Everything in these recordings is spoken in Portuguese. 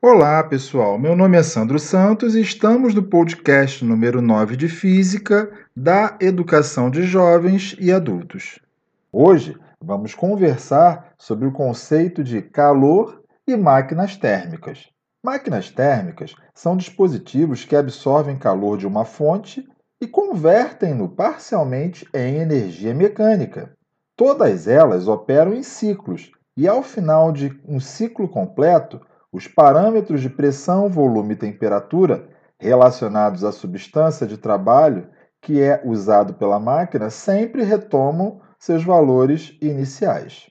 Olá, pessoal. Meu nome é Sandro Santos e estamos no podcast número 9 de Física da Educação de Jovens e Adultos. Hoje vamos conversar sobre o conceito de calor e máquinas térmicas. Máquinas térmicas são dispositivos que absorvem calor de uma fonte e convertem-no parcialmente em energia mecânica. Todas elas operam em ciclos e, ao final de um ciclo completo, os parâmetros de pressão, volume e temperatura relacionados à substância de trabalho que é usado pela máquina sempre retomam seus valores iniciais.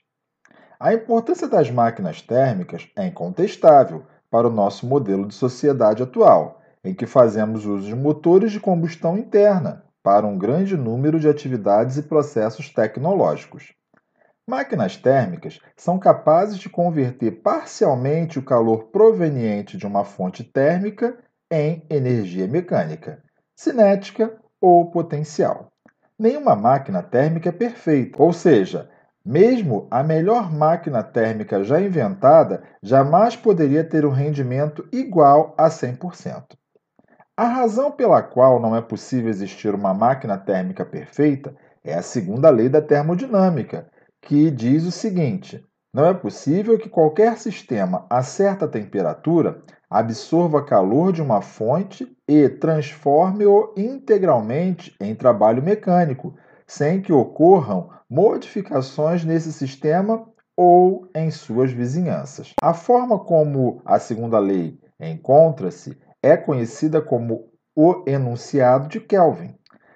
A importância das máquinas térmicas é incontestável para o nosso modelo de sociedade atual, em que fazemos uso de motores de combustão interna para um grande número de atividades e processos tecnológicos. Máquinas térmicas são capazes de converter parcialmente o calor proveniente de uma fonte térmica em energia mecânica, cinética ou potencial. Nenhuma máquina térmica é perfeita, ou seja, mesmo a melhor máquina térmica já inventada jamais poderia ter um rendimento igual a 100%. A razão pela qual não é possível existir uma máquina térmica perfeita é a segunda lei da termodinâmica, que diz o seguinte: não é possível que qualquer sistema a certa temperatura absorva calor de uma fonte e transforme-o integralmente em trabalho mecânico, sem que ocorram modificações nesse sistema ou em suas vizinhanças. A forma como a segunda lei encontra-se é conhecida como o enunciado de Kelvin.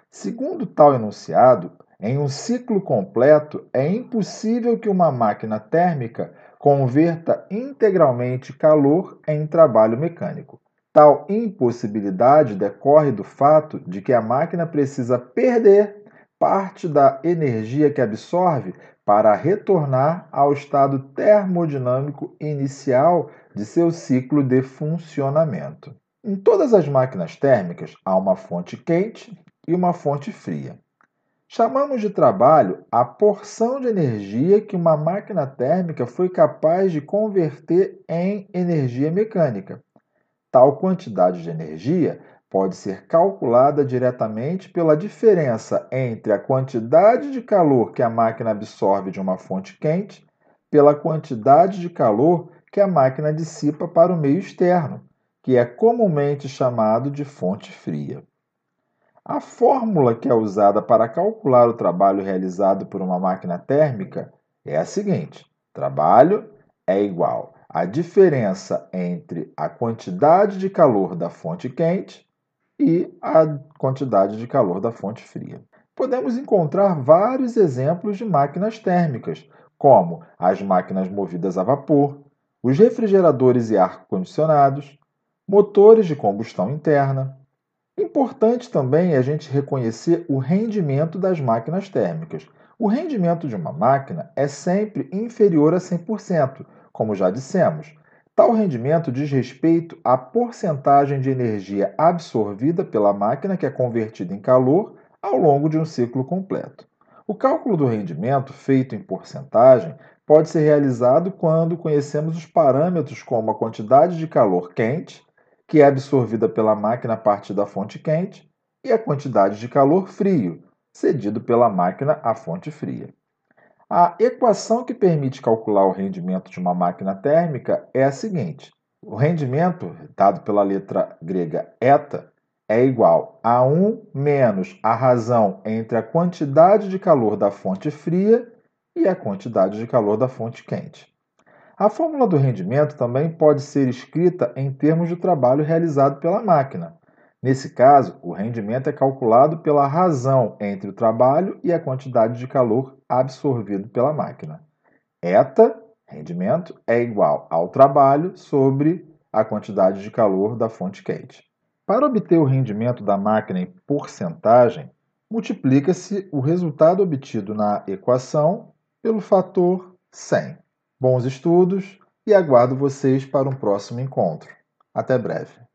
Segundo tal enunciado, em um ciclo completo, é impossível que uma máquina térmica converta integralmente calor em trabalho mecânico. Tal impossibilidade decorre do fato de que a máquina precisa perder parte da energia que absorve para retornar ao estado termodinâmico inicial de seu ciclo de funcionamento. Em todas as máquinas térmicas há uma fonte quente e uma fonte fria. Chamamos de trabalho a porção de energia que uma máquina térmica foi capaz de converter em energia mecânica. Tal quantidade de energia pode ser calculada diretamente pela diferença entre a quantidade de calor que a máquina absorve de uma fonte quente pela quantidade de calor que a máquina dissipa para o meio externo, que é comumente chamado de fonte fria. A fórmula que é usada para calcular o trabalho realizado por uma máquina térmica é a seguinte: trabalho é igual à diferença entre a quantidade de calor da fonte quente e a quantidade de calor da fonte fria. Podemos encontrar vários exemplos de máquinas térmicas, como as máquinas movidas a vapor, os refrigeradores e ar-condicionados, motores de combustão interna, Importante também é a gente reconhecer o rendimento das máquinas térmicas. O rendimento de uma máquina é sempre inferior a 100%, como já dissemos. Tal rendimento diz respeito à porcentagem de energia absorvida pela máquina que é convertida em calor ao longo de um ciclo completo. O cálculo do rendimento, feito em porcentagem, pode ser realizado quando conhecemos os parâmetros como a quantidade de calor quente, que é absorvida pela máquina a partir da fonte quente, e a quantidade de calor frio, cedido pela máquina à fonte fria. A equação que permite calcular o rendimento de uma máquina térmica é a seguinte: o rendimento, dado pela letra grega eta, é igual a 1 menos a razão entre a quantidade de calor da fonte fria e a quantidade de calor da fonte quente. A fórmula do rendimento também pode ser escrita em termos de trabalho realizado pela máquina. Nesse caso, o rendimento é calculado pela razão entre o trabalho e a quantidade de calor absorvido pela máquina. Eta, rendimento, é igual ao trabalho sobre a quantidade de calor da fonte quente. Para obter o rendimento da máquina em porcentagem, multiplica-se o resultado obtido na equação pelo fator 100. Bons estudos e aguardo vocês para um próximo encontro. Até breve.